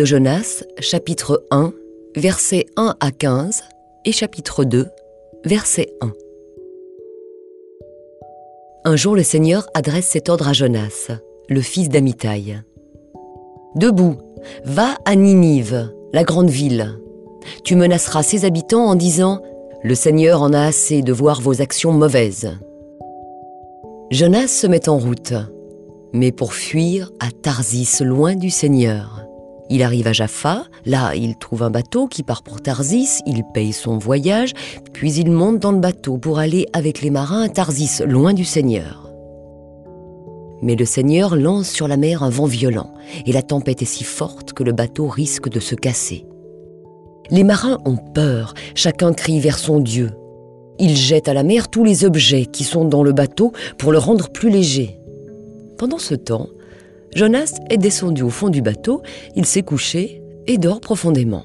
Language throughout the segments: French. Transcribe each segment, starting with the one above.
De Jonas, chapitre 1, versets 1 à 15 et chapitre 2, verset 1. Un jour le Seigneur adresse cet ordre à Jonas, le fils d'Amitai. Debout, va à Ninive, la grande ville. Tu menaceras ses habitants en disant Le Seigneur en a assez de voir vos actions mauvaises. Jonas se met en route, mais pour fuir à Tarsis, loin du Seigneur. Il arrive à Jaffa, là il trouve un bateau qui part pour Tarsis, il paye son voyage, puis il monte dans le bateau pour aller avec les marins à Tarsis, loin du Seigneur. Mais le Seigneur lance sur la mer un vent violent, et la tempête est si forte que le bateau risque de se casser. Les marins ont peur, chacun crie vers son Dieu. Ils jettent à la mer tous les objets qui sont dans le bateau pour le rendre plus léger. Pendant ce temps, Jonas est descendu au fond du bateau, il s'est couché et dort profondément.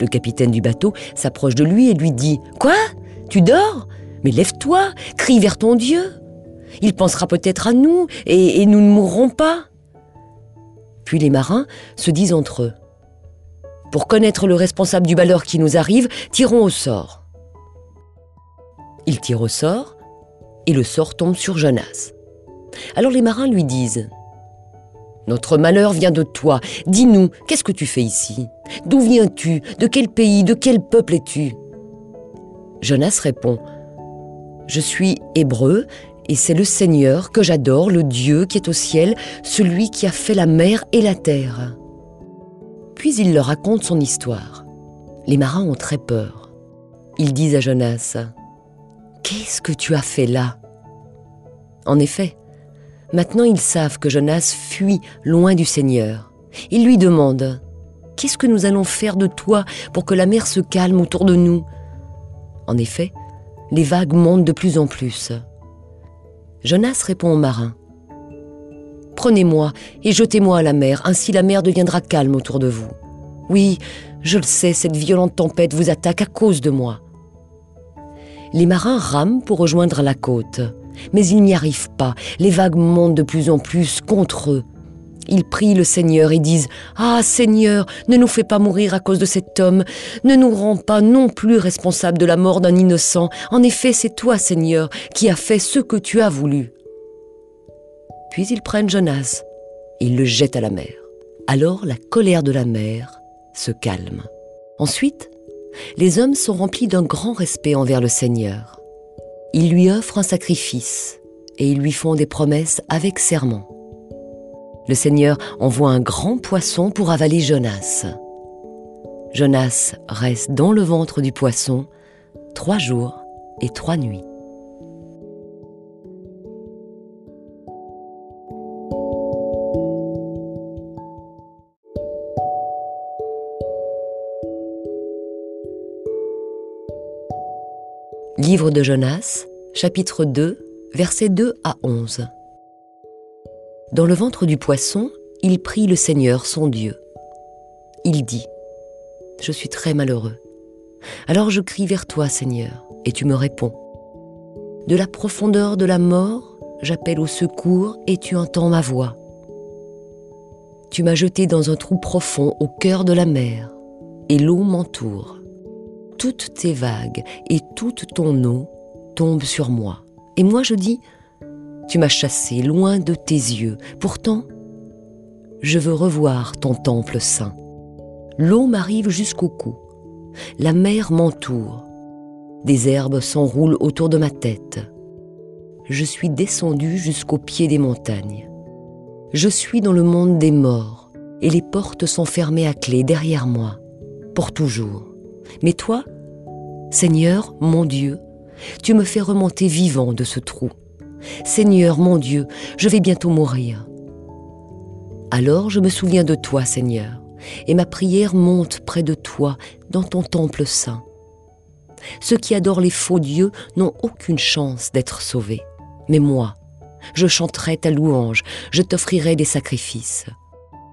Le capitaine du bateau s'approche de lui et lui dit ⁇ Quoi? Tu dors? Mais lève-toi, crie vers ton Dieu Il pensera peut-être à nous et, nous ne mourrons pas !⁇ Puis les marins se disent entre eux ⁇ Pour connaître le responsable du malheur qui nous arrive, tirons au sort. Ils tirent au sort et le sort tombe sur Jonas. Alors les marins lui disent Notre malheur vient de toi. Dis-nous, qu'est-ce que tu fais ici? D'où viens-tu? De quel pays? De quel peuple es-tu? Jonas répond Je suis hébreu et c'est le Seigneur que j'adore, le Dieu qui est au ciel, celui qui a fait la mer et la terre. Puis il leur raconte son histoire. Les marins ont très peur. Ils disent à Jonas Qu'est-ce que tu as fait là? En effet, Maintenant ils savent que Jonas fuit loin du Seigneur. Ils lui demandent Qu'est-ce que nous allons faire de toi pour que la mer se calme autour de nous? En effet, les vagues montent de plus en plus. Jonas répond aux marins Prenez-moi et jetez-moi à la mer, ainsi la mer deviendra calme autour de vous. Oui, je le sais, cette violente tempête vous attaque à cause de moi. Les marins rament pour rejoindre la côte. Mais ils n'y arrivent pas, les vagues montent de plus en plus contre eux. Ils prient le Seigneur et disent ⁇ Ah Seigneur, ne nous fais pas mourir à cause de cet homme, ne nous rends pas non plus responsables de la mort d'un innocent, en effet c'est toi Seigneur qui as fait ce que tu as voulu. Puis ils prennent Jonas et ils le jettent à la mer. Alors la colère de la mer se calme. Ensuite, les hommes sont remplis d'un grand respect envers le Seigneur. Ils lui offrent un sacrifice et ils lui font des promesses avec serment. Le Seigneur envoie un grand poisson pour avaler Jonas. Jonas reste dans le ventre du poisson trois jours et trois nuits. Livre de Jonas, chapitre 2, versets 2 à 11. Dans le ventre du poisson, il prie le Seigneur, son Dieu. Il dit, Je suis très malheureux. Alors je crie vers toi, Seigneur, et tu me réponds. De la profondeur de la mort, j'appelle au secours et tu entends ma voix. Tu m'as jeté dans un trou profond au cœur de la mer, et l'eau m'entoure toutes tes vagues et toute ton eau tombent sur moi. Et moi je dis, tu m'as chassé loin de tes yeux. Pourtant, je veux revoir ton temple saint. L'eau m'arrive jusqu'au cou. La mer m'entoure. Des herbes s'enroulent autour de ma tête. Je suis descendu jusqu'au pied des montagnes. Je suis dans le monde des morts, et les portes sont fermées à clé derrière moi, pour toujours. Mais toi, Seigneur, mon Dieu, tu me fais remonter vivant de ce trou. Seigneur, mon Dieu, je vais bientôt mourir. Alors je me souviens de toi, Seigneur, et ma prière monte près de toi dans ton temple saint. Ceux qui adorent les faux dieux n'ont aucune chance d'être sauvés. Mais moi, je chanterai ta louange, je t'offrirai des sacrifices.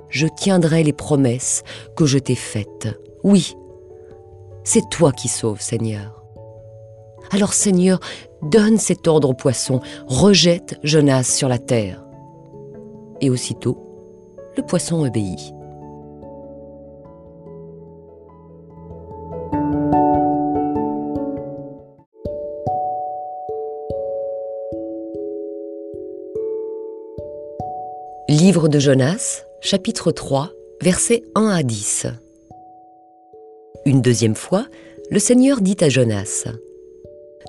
Je tiendrai les promesses que je t'ai faites. Oui, c'est toi qui sauves, Seigneur. Alors, Seigneur, donne cet ordre au poisson, rejette Jonas sur la terre. Et aussitôt, le poisson obéit. Livre de Jonas, chapitre 3, versets 1 à 10. Une deuxième fois, le Seigneur dit à Jonas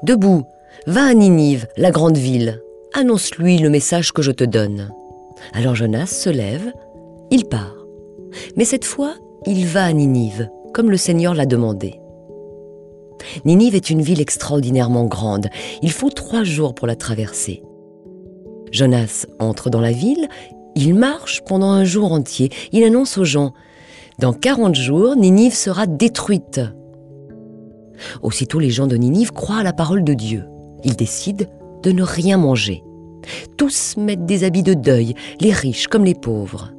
Debout, va à Ninive, la grande ville, annonce-lui le message que je te donne. Alors Jonas se lève, il part. Mais cette fois, il va à Ninive, comme le Seigneur l'a demandé. Ninive est une ville extraordinairement grande. Il faut trois jours pour la traverser. Jonas entre dans la ville, il marche pendant un jour entier. Il annonce aux gens Dans 40 jours, Ninive sera détruite. Aussitôt, les gens de Ninive croient à la parole de Dieu. Ils décident de ne rien manger. Tous mettent des habits de deuil, les riches comme les pauvres.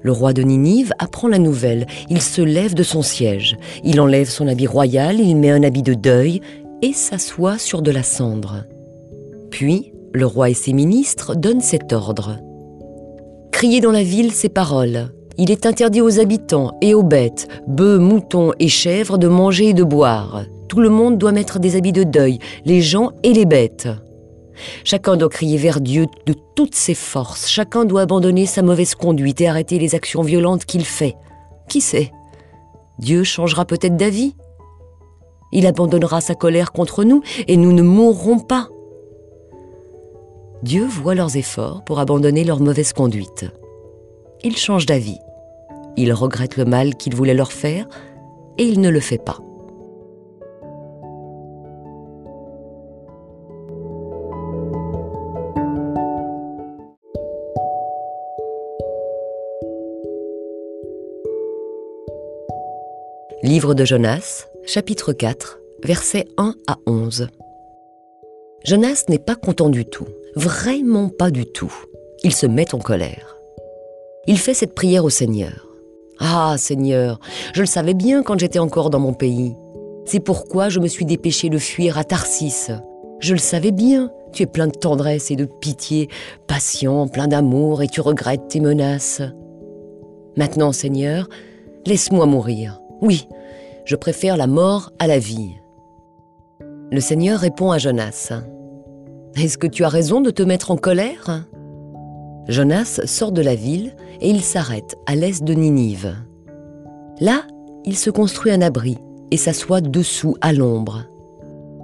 Le roi de Ninive apprend la nouvelle. Il se lève de son siège. Il enlève son habit royal, il met un habit de deuil et s'assoit sur de la cendre. Puis, le roi et ses ministres donnent cet ordre. Criez dans la ville ces paroles. Il est interdit aux habitants et aux bêtes, bœufs, moutons et chèvres de manger et de boire. Tout le monde doit mettre des habits de deuil, les gens et les bêtes. Chacun doit crier vers Dieu de toutes ses forces. Chacun doit abandonner sa mauvaise conduite et arrêter les actions violentes qu'il fait. Qui sait? Dieu changera peut-être d'avis. Il abandonnera sa colère contre nous et nous ne mourrons pas. Dieu voit leurs efforts pour abandonner leur mauvaise conduite. Il change d'avis. Il regrette le mal qu'il voulait leur faire et il ne le fait pas. Livre de Jonas, chapitre 4, versets 1 à 11. Jonas n'est pas content du tout, vraiment pas du tout. Il se met en colère. Il fait cette prière au Seigneur. Ah Seigneur, je le savais bien quand j'étais encore dans mon pays. C'est pourquoi je me suis dépêché de fuir à Tarsis. Je le savais bien, tu es plein de tendresse et de pitié, patient, plein d'amour, et tu regrettes tes menaces. Maintenant, Seigneur, laisse-moi mourir. Oui, je préfère la mort à la vie. Le Seigneur répond à Jonas. Est-ce que tu as raison de te mettre en colère? Jonas sort de la ville et il s'arrête à l'est de Ninive. Là, il se construit un abri et s'assoit dessous à l'ombre.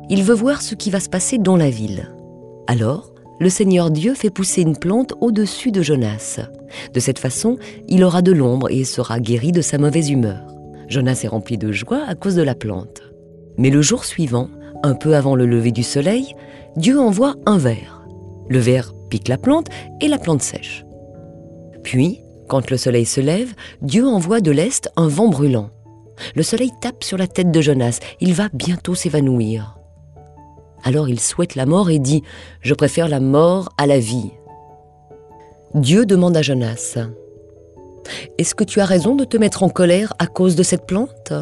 Il veut voir ce qui va se passer dans la ville. Alors, le Seigneur Dieu fait pousser une plante au-dessus de Jonas. De cette façon, il aura de l'ombre et sera guéri de sa mauvaise humeur. Jonas est rempli de joie à cause de la plante. Mais le jour suivant, un peu avant le lever du soleil, Dieu envoie un ver. Le ver pique la plante et la plante sèche. Puis, quand le soleil se lève, Dieu envoie de l'est un vent brûlant. Le soleil tape sur la tête de Jonas, il va bientôt s'évanouir. Alors il souhaite la mort et dit ⁇ Je préfère la mort à la vie ⁇ Dieu demande à Jonas ⁇ est-ce que tu as raison de te mettre en colère à cause de cette plante?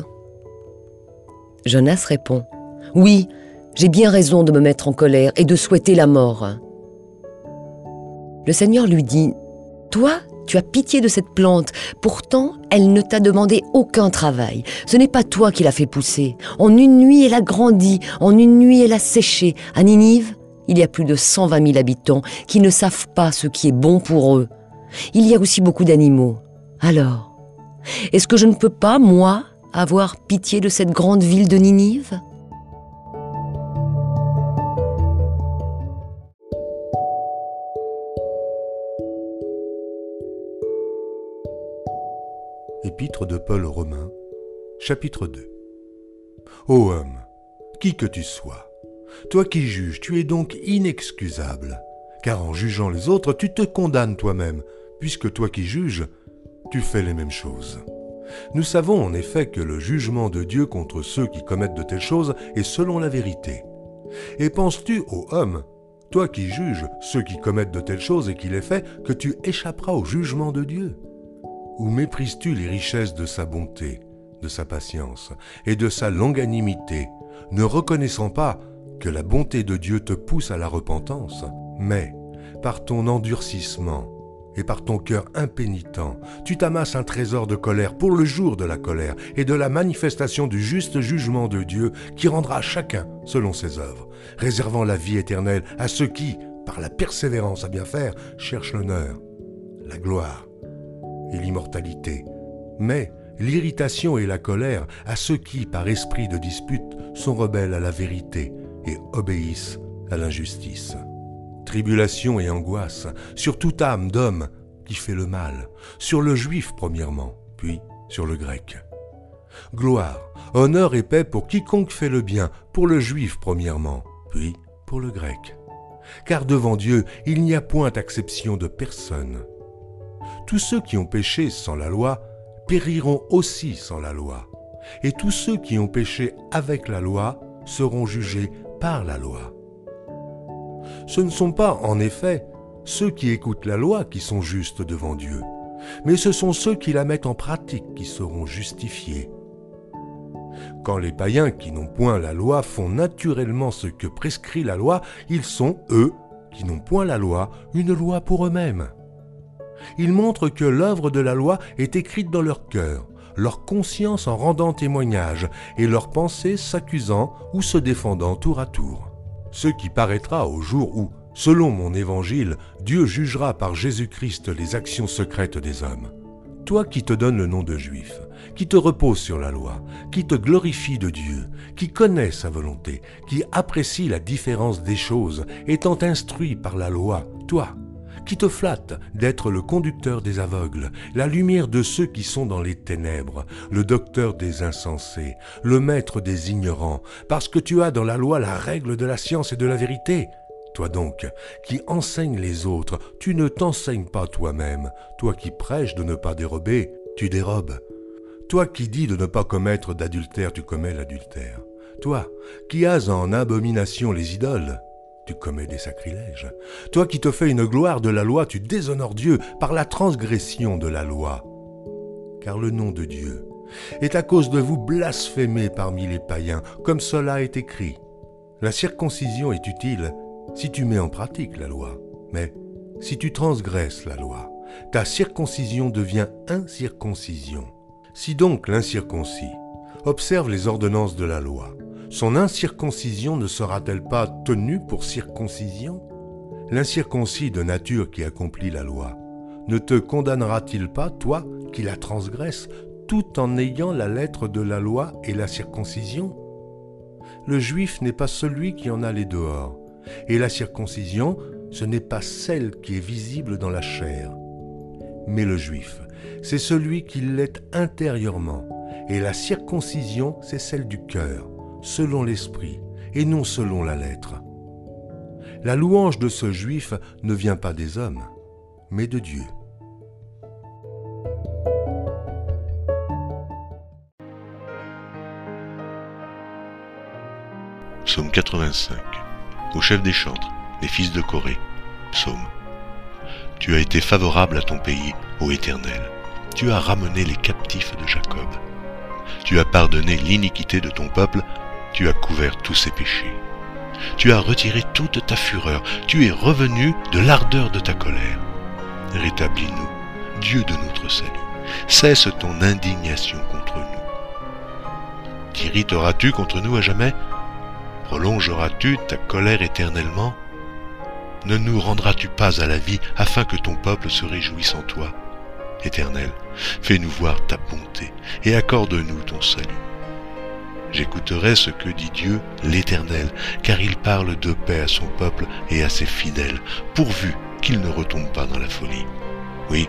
Jonas répond Oui, j'ai bien raison de me mettre en colère et de souhaiter la mort. Le Seigneur lui dit Toi, tu as pitié de cette plante, pourtant elle ne t'a demandé aucun travail. Ce n'est pas toi qui l'as fait pousser. En une nuit, elle a grandi, en une nuit, elle a séché. À Ninive, il y a plus de 120 000 habitants qui ne savent pas ce qui est bon pour eux. Il y a aussi beaucoup d'animaux. Alors, est-ce que je ne peux pas, moi, avoir pitié de cette grande ville de Ninive? Épître de Paul aux chapitre 2 Ô homme, qui que tu sois, toi qui juges, tu es donc inexcusable, car en jugeant les autres, tu te condamnes toi-même, puisque toi qui juges, tu fais les mêmes choses. Nous savons en effet que le jugement de Dieu contre ceux qui commettent de telles choses est selon la vérité. Et penses-tu, ô homme, toi qui juges ceux qui commettent de telles choses et qui les fais, que tu échapperas au jugement de Dieu? Ou méprises-tu les richesses de sa bonté, de sa patience et de sa longanimité, ne reconnaissant pas que la bonté de Dieu te pousse à la repentance, mais par ton endurcissement, et par ton cœur impénitent, tu t'amasses un trésor de colère pour le jour de la colère et de la manifestation du juste jugement de Dieu qui rendra chacun selon ses œuvres, réservant la vie éternelle à ceux qui, par la persévérance à bien faire, cherchent l'honneur, la gloire et l'immortalité. Mais l'irritation et la colère à ceux qui, par esprit de dispute, sont rebelles à la vérité et obéissent à l'injustice. Tribulation et angoisse sur toute âme d'homme qui fait le mal, sur le juif premièrement, puis sur le grec. Gloire, honneur et paix pour quiconque fait le bien, pour le juif premièrement, puis pour le grec. Car devant Dieu, il n'y a point d'acception de personne. Tous ceux qui ont péché sans la loi périront aussi sans la loi, et tous ceux qui ont péché avec la loi seront jugés par la loi. Ce ne sont pas, en effet, ceux qui écoutent la loi qui sont justes devant Dieu, mais ce sont ceux qui la mettent en pratique qui seront justifiés. Quand les païens qui n'ont point la loi font naturellement ce que prescrit la loi, ils sont, eux, qui n'ont point la loi, une loi pour eux-mêmes. Ils montrent que l'œuvre de la loi est écrite dans leur cœur, leur conscience en rendant témoignage, et leurs pensées s'accusant ou se défendant tour à tour. Ce qui paraîtra au jour où, selon mon évangile, Dieu jugera par Jésus-Christ les actions secrètes des hommes. Toi qui te donnes le nom de juif, qui te repose sur la loi, qui te glorifie de Dieu, qui connaît sa volonté, qui apprécie la différence des choses, étant instruit par la loi, toi, qui te flatte d'être le conducteur des aveugles, la lumière de ceux qui sont dans les ténèbres, le docteur des insensés, le maître des ignorants, parce que tu as dans la loi la règle de la science et de la vérité. Toi donc, qui enseignes les autres, tu ne t'enseignes pas toi-même. Toi qui prêches de ne pas dérober, tu dérobes. Toi qui dis de ne pas commettre d'adultère, tu commets l'adultère. Toi qui as en abomination les idoles, tu commets des sacrilèges. Toi qui te fais une gloire de la loi, tu déshonores Dieu par la transgression de la loi. Car le nom de Dieu est à cause de vous blasphémé parmi les païens, comme cela est écrit. La circoncision est utile si tu mets en pratique la loi, mais si tu transgresses la loi, ta circoncision devient incirconcision. Si donc l'incirconcis observe les ordonnances de la loi, son incirconcision ne sera-t-elle pas tenue pour circoncision? L'incirconcis de nature qui accomplit la loi ne te condamnera-t-il pas, toi, qui la transgresses, tout en ayant la lettre de la loi et la circoncision? Le juif n'est pas celui qui en a les dehors, et la circoncision, ce n'est pas celle qui est visible dans la chair. Mais le juif, c'est celui qui l'est intérieurement, et la circoncision, c'est celle du cœur selon l'esprit et non selon la lettre. La louange de ce juif ne vient pas des hommes, mais de Dieu. Psaume 85 Au chef des chantres, les fils de Corée. Psaume Tu as été favorable à ton pays, ô Éternel. Tu as ramené les captifs de Jacob. Tu as pardonné l'iniquité de ton peuple tu as couvert tous ses péchés. Tu as retiré toute ta fureur, tu es revenu de l'ardeur de ta colère. Rétablis-nous, Dieu de notre salut. Cesse ton indignation contre nous. T'irriteras-tu contre nous à jamais? Prolongeras-tu ta colère éternellement? Ne nous rendras-tu pas à la vie afin que ton peuple se réjouisse en toi? Éternel, fais-nous voir ta bonté et accorde-nous ton salut. J'écouterai ce que dit Dieu l'Éternel, car il parle de paix à son peuple et à ses fidèles, pourvu qu'il ne retombe pas dans la folie. Oui,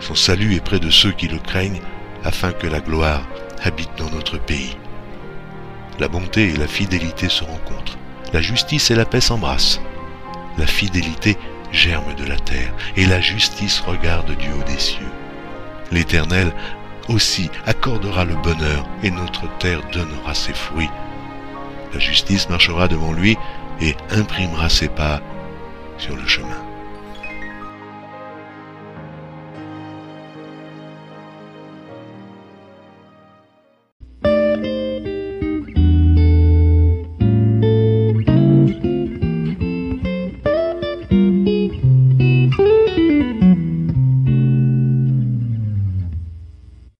son salut est près de ceux qui le craignent, afin que la gloire habite dans notre pays. La bonté et la fidélité se rencontrent, la justice et la paix s'embrassent. La fidélité germe de la terre, et la justice regarde du haut des cieux. L'Éternel aussi accordera le bonheur et notre terre donnera ses fruits. La justice marchera devant lui et imprimera ses pas sur le chemin.